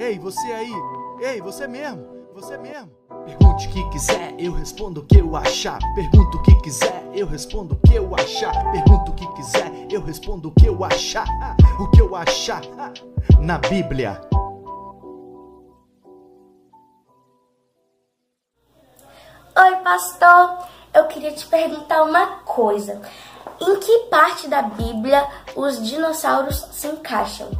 Ei, você aí! Ei, você mesmo! Você mesmo! Pergunte o que quiser, eu respondo o que eu achar. Pergunta o que quiser, eu respondo o que eu achar. Pergunta o que quiser, eu respondo o que eu achar. O que eu achar na Bíblia. Oi, pastor. Eu queria te perguntar uma coisa. Em que parte da Bíblia os dinossauros se encaixam?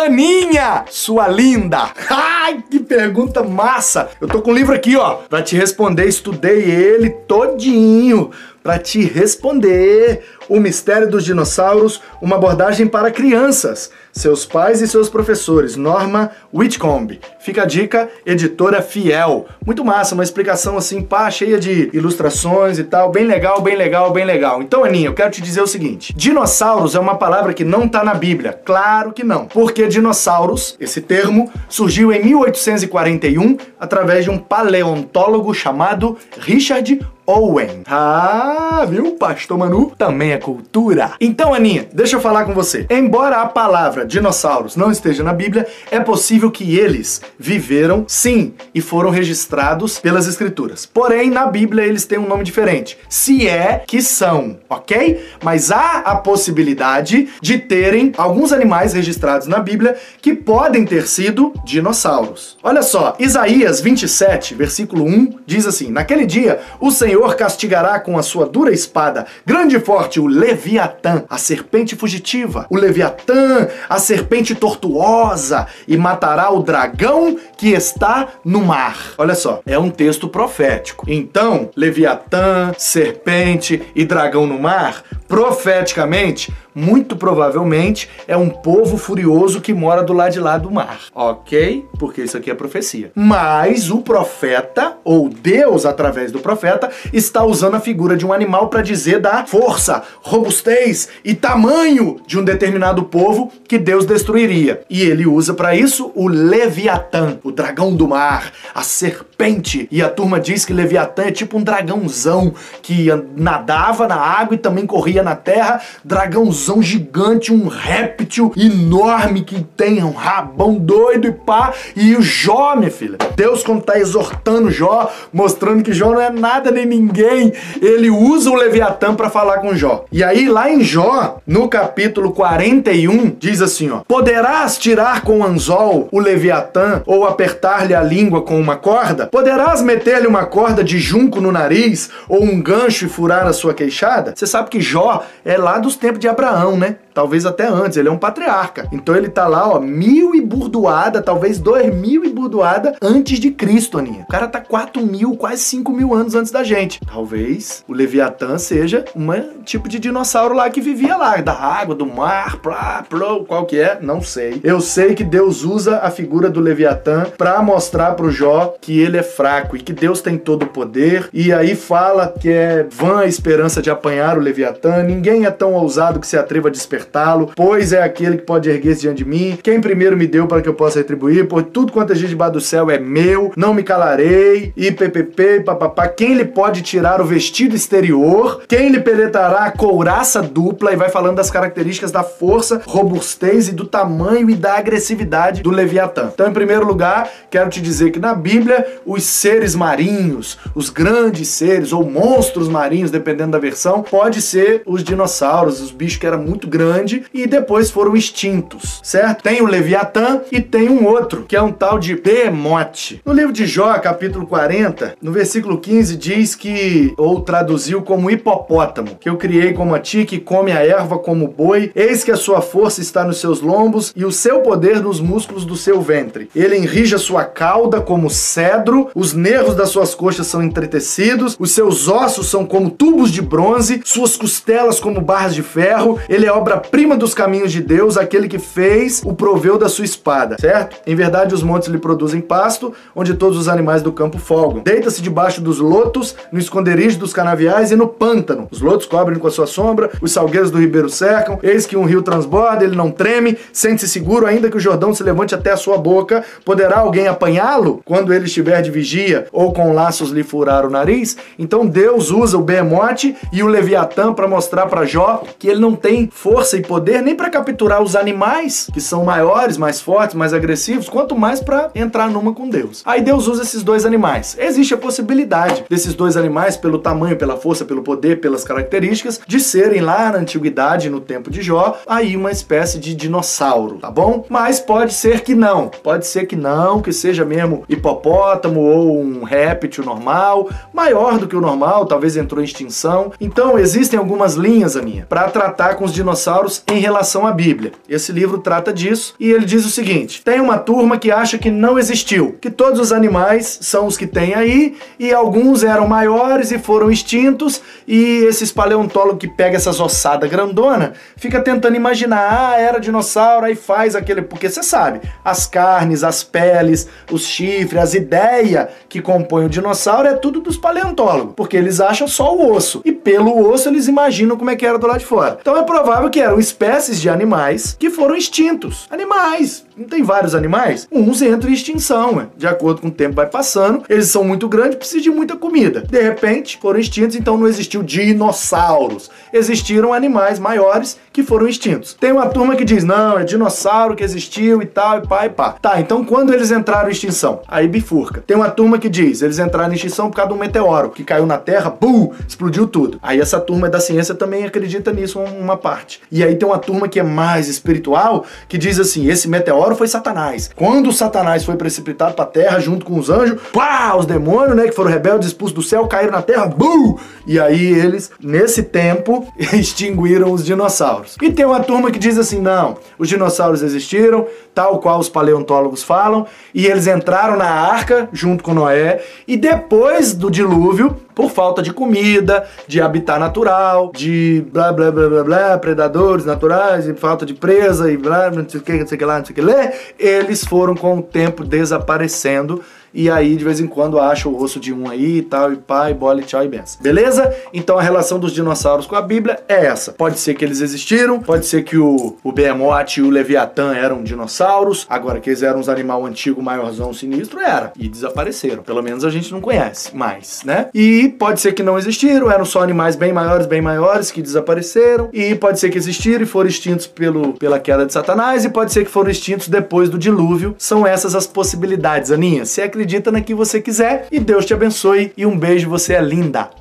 Aninha, sua linda! Ai, que pergunta massa! Eu tô com o livro aqui, ó, pra te responder. Estudei ele todinho para te responder. O Mistério dos Dinossauros, uma abordagem para crianças, seus pais e seus professores. Norma Whitcomb. Fica a dica, editora fiel. Muito massa, uma explicação assim, pá, cheia de ilustrações e tal. Bem legal, bem legal, bem legal. Então, Aninha, eu quero te dizer o seguinte: dinossauros é uma palavra que não tá na Bíblia. Claro que não. Porque dinossauros, esse termo, surgiu em 1841 através de um paleontólogo chamado Richard Owen. Ah, viu, pastor Manu? Também é cultura. Então, Aninha, deixa eu falar com você. Embora a palavra dinossauros não esteja na Bíblia, é possível que eles viveram, sim, e foram registrados pelas escrituras. Porém, na Bíblia eles têm um nome diferente. Se é que são, ok? Mas há a possibilidade de terem alguns animais registrados na Bíblia que podem ter sido dinossauros. Olha só, Isaías 27, versículo 1 diz assim: Naquele dia o Senhor castigará com a sua dura espada, grande e forte, o Leviatã, a serpente fugitiva, o Leviatã, a serpente tortuosa, e matará o dragão que está no mar. Olha só, é um texto profético. Então, Leviatã, serpente e dragão no mar, profeticamente, muito provavelmente é um povo furioso que mora do lado de lá do mar, ok? Porque isso aqui é profecia. Mas o profeta, ou Deus através do profeta, está usando a figura de um animal para dizer da força, robustez e tamanho de um determinado povo que Deus destruiria. E ele usa para isso o Leviatã, o dragão do mar, a serpente. E a turma diz que Leviatã é tipo um dragãozão que nadava na água e também corria na terra, dragãozão dragãozão gigante, um réptil enorme que tem um rabão doido e pá. E o Jó, minha filha, Deus quando tá exortando Jó, mostrando que Jó não é nada nem ninguém, ele usa o Leviatã para falar com Jó. E aí lá em Jó, no capítulo 41, diz assim, ó: Poderás tirar com anzol o Leviatã ou apertar-lhe a língua com uma corda? Poderás meter-lhe uma corda de junco no nariz ou um gancho e furar a sua queixada? Você sabe que Jó é lá dos tempos de Abraão Abraão, né? Talvez até antes, ele é um patriarca. Então ele tá lá, ó, mil e burdoada, talvez dois mil e burdoada antes de Cristo, Aninha. O cara tá quatro mil, quase cinco mil anos antes da gente. Talvez o Leviatã seja um tipo de dinossauro lá que vivia lá, da água, do mar, plá, plá, qual que é? Não sei. Eu sei que Deus usa a figura do Leviatã para mostrar pro Jó que ele é fraco e que Deus tem todo o poder. E aí fala que é vã a esperança de apanhar o Leviatã, ninguém é tão ousado que se atreva a despertá-lo, pois é aquele que pode erguer-se diante de mim. Quem primeiro me deu para que eu possa retribuir, pois tudo quanto existe debaixo do céu é meu, não me calarei, e ppp, papapá. Quem lhe pode tirar o vestido exterior? Quem lhe penetrar a couraça dupla? E vai falando das características da força, robustez e do tamanho e da agressividade do Leviatã. Então, em primeiro lugar, quero te dizer que na Bíblia, os seres marinhos, os grandes seres ou monstros marinhos, dependendo da versão, pode ser os dinossauros, os bichos que era muito grande e depois foram extintos, certo? Tem o Leviatã e tem um outro, que é um tal de Behemoth. No livro de Jó, capítulo 40, no versículo 15 diz que, ou traduziu como hipopótamo, que eu criei como a ti, que come a erva como boi, eis que a sua força está nos seus lombos e o seu poder nos músculos do seu ventre. Ele enrija sua cauda como cedro, os nervos das suas coxas são entretecidos, os seus ossos são como tubos de bronze, suas costelas como barras de ferro, ele é obra-prima dos caminhos de Deus, aquele que fez o proveu da sua espada, certo? Em verdade, os montes lhe produzem pasto, onde todos os animais do campo folgam. Deita-se debaixo dos lotos, no esconderijo dos canaviais e no pântano. Os lotos cobrem com a sua sombra, os salgueiros do ribeiro cercam, eis que um rio transborda, ele não treme, sente-se seguro, ainda que o Jordão se levante até a sua boca. Poderá alguém apanhá-lo quando ele estiver de vigia ou com laços lhe furar o nariz? Então Deus usa o Behemoth e o Leviatã para mostrar para Jó que ele não tem força força e poder nem para capturar os animais, que são maiores, mais fortes, mais agressivos, quanto mais para entrar numa com Deus. Aí Deus usa esses dois animais. Existe a possibilidade desses dois animais, pelo tamanho, pela força, pelo poder, pelas características, de serem lá na antiguidade, no tempo de Jó, aí uma espécie de dinossauro, tá bom? Mas pode ser que não. Pode ser que não, que seja mesmo hipopótamo ou um réptil normal, maior do que o normal, talvez entrou em extinção. Então existem algumas linhas, Aninha, para tratar com os dinossauros em relação à Bíblia. Esse livro trata disso e ele diz o seguinte: tem uma turma que acha que não existiu, que todos os animais são os que tem aí e alguns eram maiores e foram extintos e esses paleontólogos que pega essas ossadas grandona fica tentando imaginar, ah, era dinossauro, aí faz aquele, porque você sabe, as carnes, as peles, os chifres, as ideias que compõem o dinossauro é tudo dos paleontólogos, porque eles acham só o osso e pelo osso eles imaginam como é que era do lado de fora. Então é provável que eram espécies de animais que foram extintos. Animais, não tem vários animais? Uns entram em extinção, né? de acordo com o tempo vai passando, eles são muito grandes, precisam de muita comida. De repente, foram extintos, então não existiu dinossauros. Existiram animais maiores que foram extintos. Tem uma turma que diz, não, é dinossauro que existiu e tal, e pá, e pá. Tá, então quando eles entraram em extinção? Aí bifurca. Tem uma turma que diz, eles entraram em extinção por causa de um meteoro que caiu na Terra, bum, explodiu tudo. Aí essa turma da ciência também acredita nisso uma parte. E aí tem uma turma que é mais espiritual, que diz assim, esse meteoro foi Satanás. Quando Satanás foi precipitado pra Terra junto com os anjos, pá, os demônios, né, que foram rebeldes, expulsos do céu, caíram na Terra, bum! E aí eles, nesse tempo, extinguiram os dinossauros. E tem uma turma que diz assim: não, os dinossauros existiram, tal qual os paleontólogos falam, e eles entraram na arca junto com Noé, e depois do dilúvio, por falta de comida, de habitat natural, de blá blá blá blá blá, predadores naturais, e falta de presa, e blá, não sei o que, não sei o que lá, não sei o que lá, eles foram com o tempo desaparecendo e aí de vez em quando acha o osso de um aí e tal, e pai, bola e tchau e benção. Beleza? Então a relação dos dinossauros com a Bíblia é essa. Pode ser que eles existiram, pode ser que o, o Behemoth e o Leviatã eram dinossauros, agora que eles eram uns animal antigo, maiorzão, sinistro, era. E desapareceram. Pelo menos a gente não conhece mais, né? E pode ser que não existiram, eram só animais bem maiores, bem maiores, que desapareceram. E pode ser que existiram e foram extintos pelo, pela queda de Satanás, e pode ser que foram extintos depois do dilúvio. São essas as possibilidades, Aninha. Se é que acredita na que você quiser e Deus te abençoe e um beijo, você é linda.